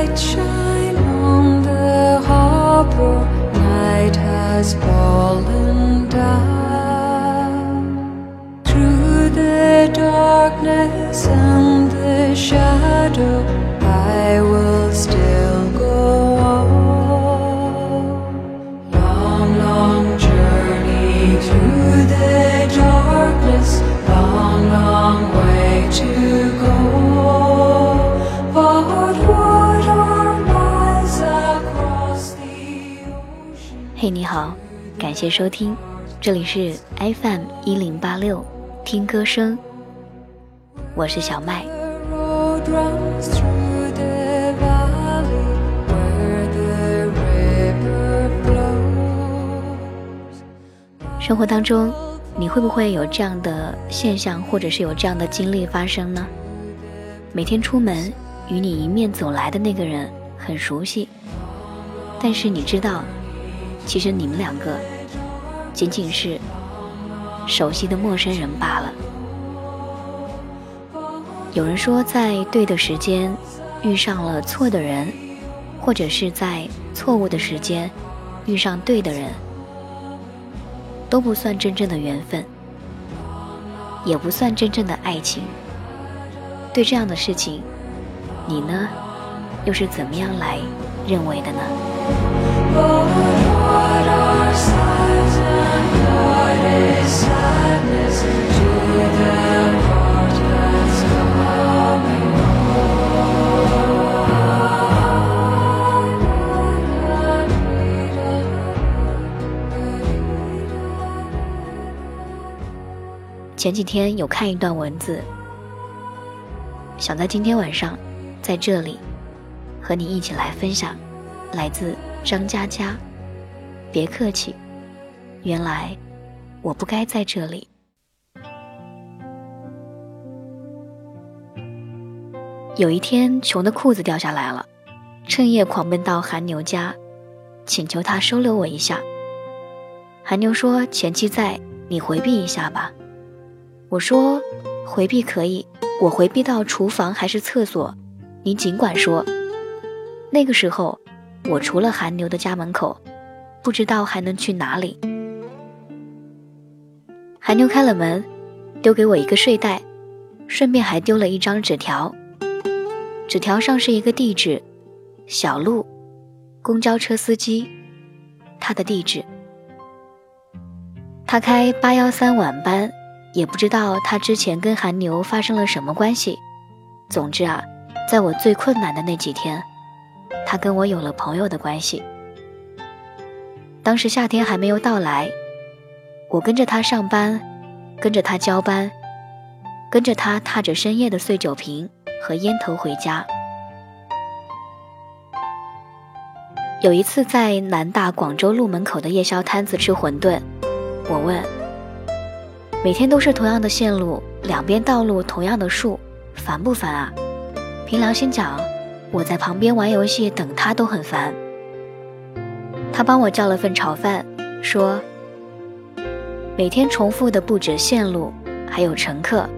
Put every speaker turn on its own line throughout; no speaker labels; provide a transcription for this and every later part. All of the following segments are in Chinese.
light shine on the harbor. Night has fallen
好，感谢收听，这里是 FM 一零八六听歌声，我是小麦。生活当中，你会不会有这样的现象，或者是有这样的经历发生呢？每天出门，与你迎面走来的那个人很熟悉，但是你知道，其实你们两个仅仅是熟悉的陌生人罢了。有人说，在对的时间遇上了错的人，或者是在错误的时间遇上对的人。都不算真正的缘分，也不算真正的爱情。对这样的事情，你呢，又是怎么样来认为的呢？前几天有看一段文字，想在今天晚上，在这里和你一起来分享，来自张嘉佳。别客气，原来我不该在这里。有一天，穷的裤子掉下来了，趁夜狂奔到韩牛家，请求他收留我一下。韩牛说：“前妻在，你回避一下吧。”我说：“回避可以，我回避到厨房还是厕所，您尽管说。”那个时候，我除了韩牛的家门口，不知道还能去哪里。韩牛开了门，丢给我一个睡袋，顺便还丢了一张纸条。纸条上是一个地址，小路，公交车司机，他的地址。他开八幺三晚班，也不知道他之前跟韩牛发生了什么关系。总之啊，在我最困难的那几天，他跟我有了朋友的关系。当时夏天还没有到来，我跟着他上班，跟着他交班，跟着他踏着深夜的碎酒瓶和烟头回家。有一次在南大广州路门口的夜宵摊子吃馄饨，我问：“每天都是同样的线路，两边道路同样的树，烦不烦啊？”凭良心讲，我在旁边玩游戏等他都很烦。他帮我叫了份炒饭，说：“每天重复的不止线路，还有乘客，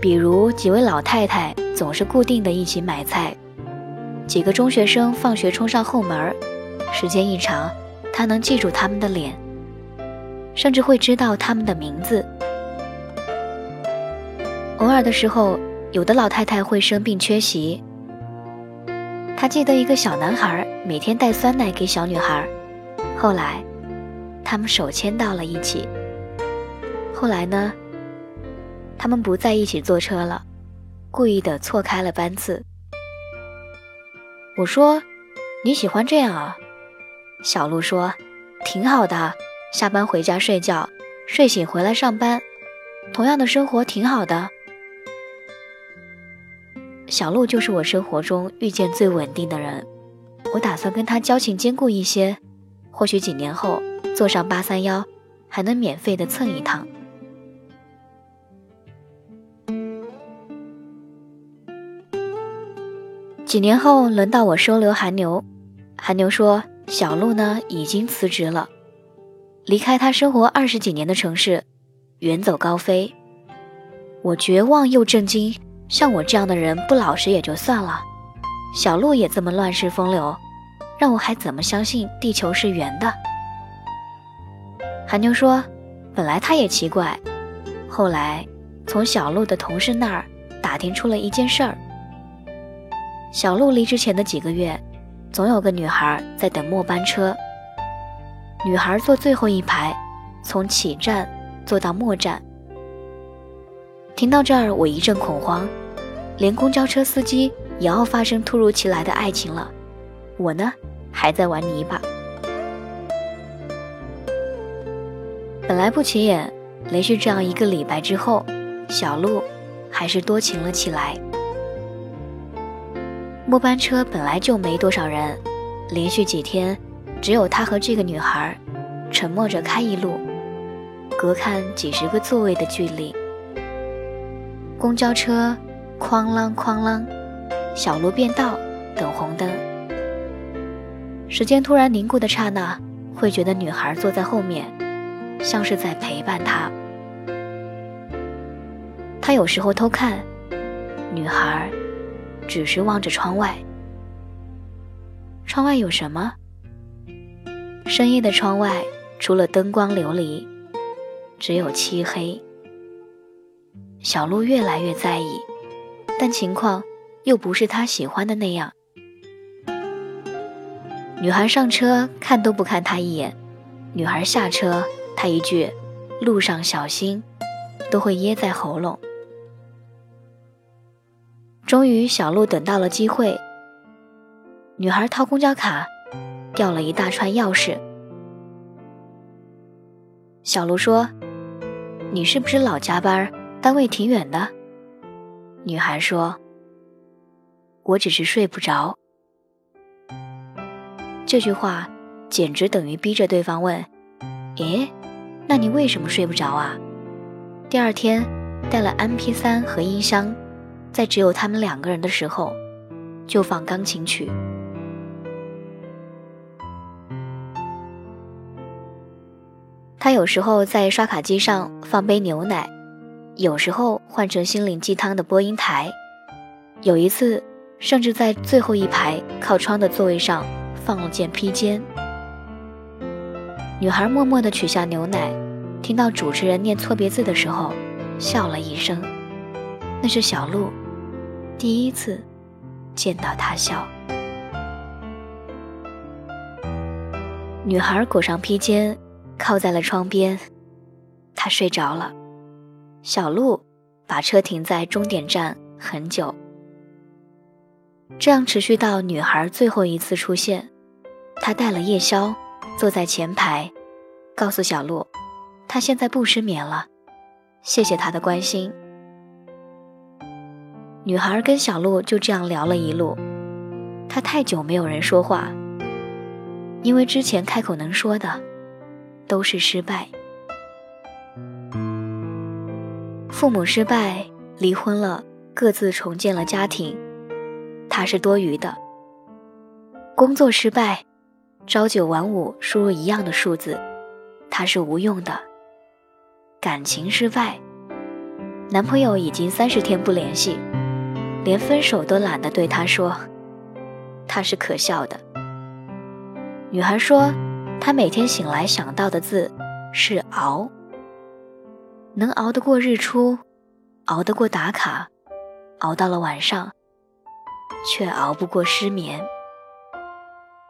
比如几位老太太总是固定的一起买菜，几个中学生放学冲上后门，时间一长，他能记住他们的脸，甚至会知道他们的名字。偶尔的时候，有的老太太会生病缺席。”他记得一个小男孩每天带酸奶给小女孩，后来，他们手牵到了一起。后来呢，他们不在一起坐车了，故意的错开了班次。我说：“你喜欢这样啊？”小鹿说：“挺好的，下班回家睡觉，睡醒回来上班，同样的生活挺好的。”小鹿就是我生活中遇见最稳定的人，我打算跟他交情坚固一些，或许几年后坐上八三幺，还能免费的蹭一趟。几年后轮到我收留韩牛，韩牛说小鹿呢已经辞职了，离开他生活二十几年的城市，远走高飞。我绝望又震惊。像我这样的人不老实也就算了，小鹿也这么乱世风流，让我还怎么相信地球是圆的？韩妞说：“本来他也奇怪，后来从小鹿的同事那儿打听出了一件事儿。小鹿离职前的几个月，总有个女孩在等末班车。女孩坐最后一排，从起站坐到末站。听到这儿，我一阵恐慌，连公交车司机也要发生突如其来的爱情了，我呢，还在玩泥巴。”本来不起眼，连续这样一个礼拜之后，小鹿还是多情了起来。末班车本来就没多少人，连续几天，只有他和这个女孩沉默着开一路，隔看几十个座位的距离。公交车哐啷哐啷，小路变道等红灯。时间突然凝固的刹那，会觉得女孩坐在后面。像是在陪伴他。他有时候偷看，女孩只是望着窗外。窗外有什么？深夜的窗外，除了灯光流离，只有漆黑。小鹿越来越在意，但情况又不是他喜欢的那样。女孩上车，看都不看他一眼；女孩下车。他一句“路上小心”，都会噎在喉咙。终于，小鹿等到了机会。女孩掏公交卡，掉了一大串钥匙。小鹿说：“你是不是老加班？单位挺远的。”女孩说：“我只是睡不着。”这句话简直等于逼着对方问：“诶？”那你为什么睡不着啊？第二天带了 M P 三和音箱，在只有他们两个人的时候，就放钢琴曲。他有时候在刷卡机上放杯牛奶，有时候换成心灵鸡汤的播音台，有一次甚至在最后一排靠窗的座位上放了件披肩。女孩默默地取下牛奶，听到主持人念错别字的时候，笑了一声。那是小鹿第一次见到他笑。女孩裹上披肩，靠在了窗边，她睡着了。小鹿把车停在终点站很久，这样持续到女孩最后一次出现。他带了夜宵。坐在前排，告诉小鹿，他现在不失眠了，谢谢他的关心。女孩跟小鹿就这样聊了一路，她太久没有人说话，因为之前开口能说的，都是失败。父母失败，离婚了，各自重建了家庭，他是多余的。工作失败。朝九晚五，输入一样的数字，他是无用的。感情失败，男朋友已经三十天不联系，连分手都懒得对他说，他是可笑的。女孩说，她每天醒来想到的字是熬，能熬得过日出，熬得过打卡，熬到了晚上，却熬不过失眠。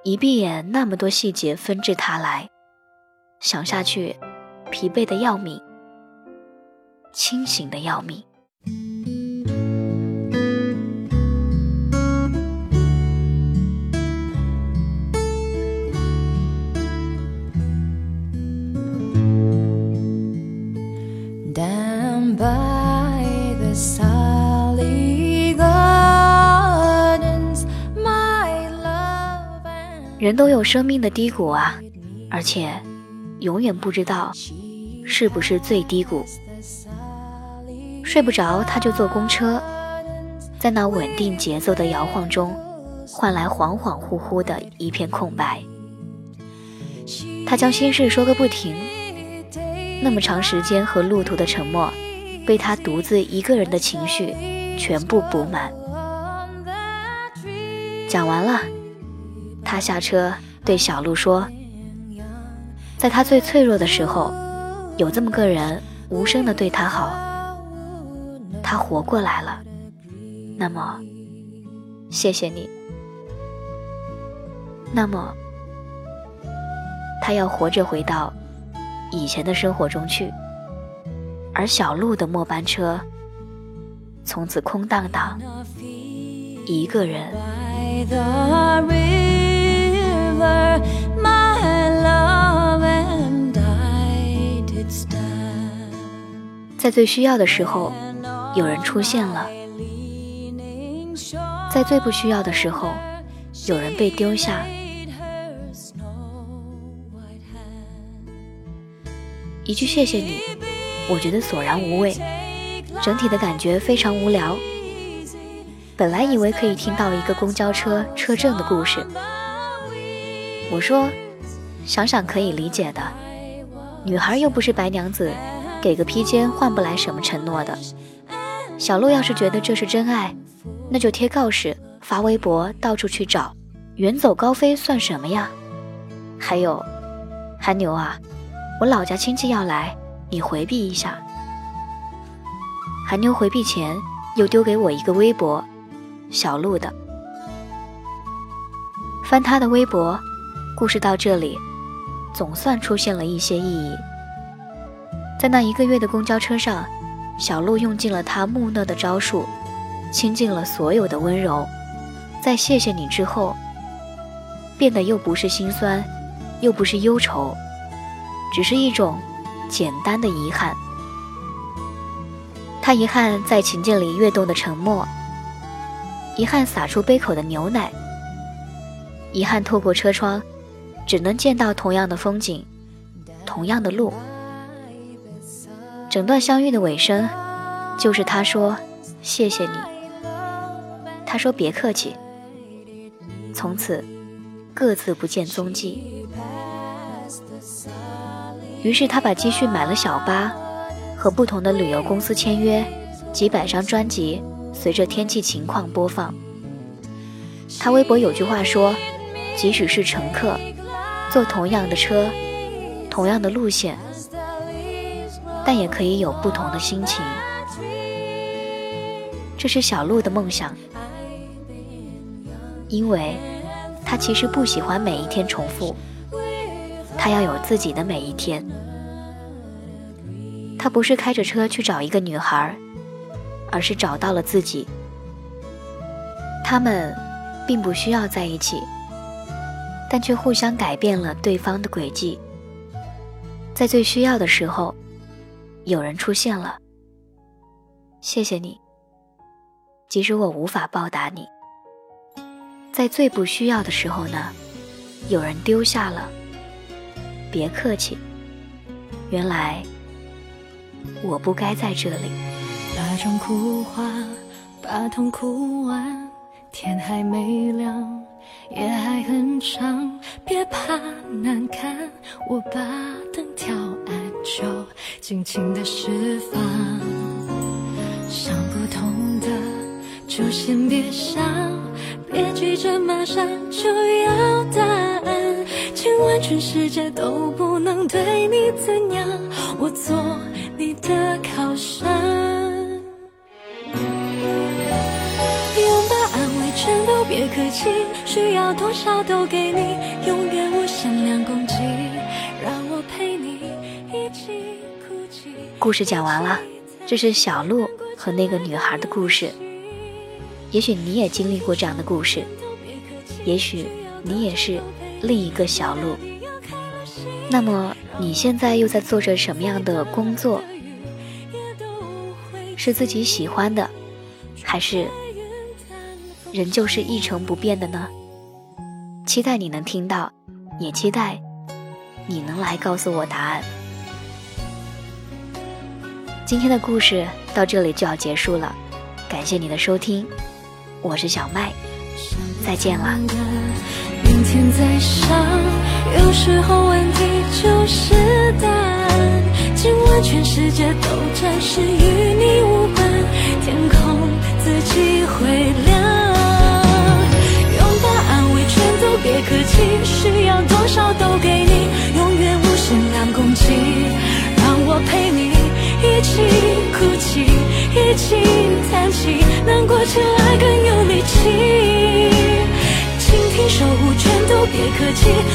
一闭眼，那么多细节纷至沓来，想下去，疲惫的要命，清醒的要命。人都有生命的低谷啊，而且永远不知道是不是最低谷。睡不着，他就坐公车，在那稳定节奏的摇晃中，换来恍恍惚惚的一片空白。他将心事说个不停，那么长时间和路途的沉默，被他独自一个人的情绪全部补满。讲完了，他下车对小鹿说：“在他最脆弱的时候，有这么个人无声的对他好，他活过来了。那么，谢谢你。那么，他要活着回到以前的生活中去，而小鹿的末班车，从此空荡荡，一个人。在最需要的时候，有人出现了；在最不需要的时候，有人被丢下。一句谢谢你，我觉得索然无味，整体的感觉非常无聊。本来以为可以听到一个公交车车震的故事，我说，想想可以理解的，女孩又不是白娘子，给个披肩换不来什么承诺的。小鹿要是觉得这是真爱，那就贴告示、发微博，到处去找，远走高飞算什么呀？还有，韩牛啊，我老家亲戚要来，你回避一下。韩妞回避前又丢给我一个微博，小鹿的。翻他的微博，故事到这里，总算出现了一些意义。在那一个月的公交车上，小鹿用尽了他木讷的招数，倾尽了所有的温柔，在谢谢你之后，变得又不是心酸，又不是忧愁，只是一种简单的遗憾。他遗憾在琴键里跃动的沉默，遗憾洒出杯口的牛奶，遗憾透过车窗，只能见到同样的风景，同样的路。整段相遇的尾声，就是他说：“谢谢你。”他说：“别客气。”从此，各自不见踪迹。于是他把积蓄买了小巴，和不同的旅游公司签约，几百张专辑随着天气情况播放。他微博有句话说：“即使是乘客，坐同样的车，同样的路线。”但也可以有不同的心情。这是小鹿的梦想，因为他其实不喜欢每一天重复，他要有自己的每一天。他不是开着车去找一个女孩，而是找到了自己。他们并不需要在一起，但却互相改变了对方的轨迹。在最需要的时候。有人出现了，谢谢你。即使我无法报答你，在最不需要的时候呢，有人丢下了，别客气。原来我不该在这里。
那种哭话，把痛哭完，天还没亮，夜还很长，别怕难看，我把灯调暗。就尽情的释放，想不通的就先别想，别急着马上就要答案。今晚全世界都不能对你怎样，我做你的靠山。拥抱安慰全都别客气，需要多少都给你，永远我限量供给，让我陪你一起哭泣。
故事讲完了，这是小鹿和那个女孩的故事。也许你也经历过这样的故事，也许你也是另一个小路。那么你现在又在做着什么样的工作？是自己喜欢的，还是仍旧是一成不变的呢？期待你能听到，也期待你能来告诉我答案。今天的故事到这里就要结束了，感谢你的收听，我是小麦，再见了。
明天再想，有时候问题就是答案。今晚全世界都暂时与你无关，天空自己会亮。拥抱安慰全都别客气，需要多少都给你，永远无限量供给，让我陪你一起哭泣。已经叹息难过起来更有力气。倾听守护全都别客气。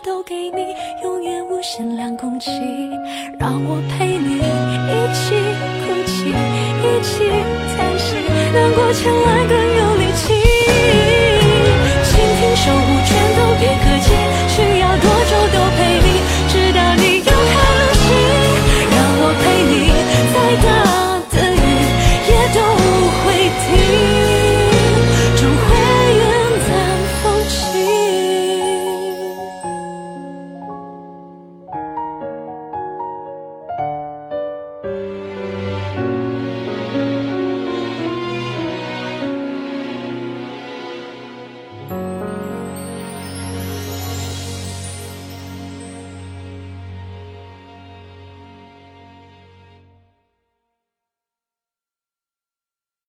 都给你永远无限量空气让我陪你一起哭泣一起叹息难过千万个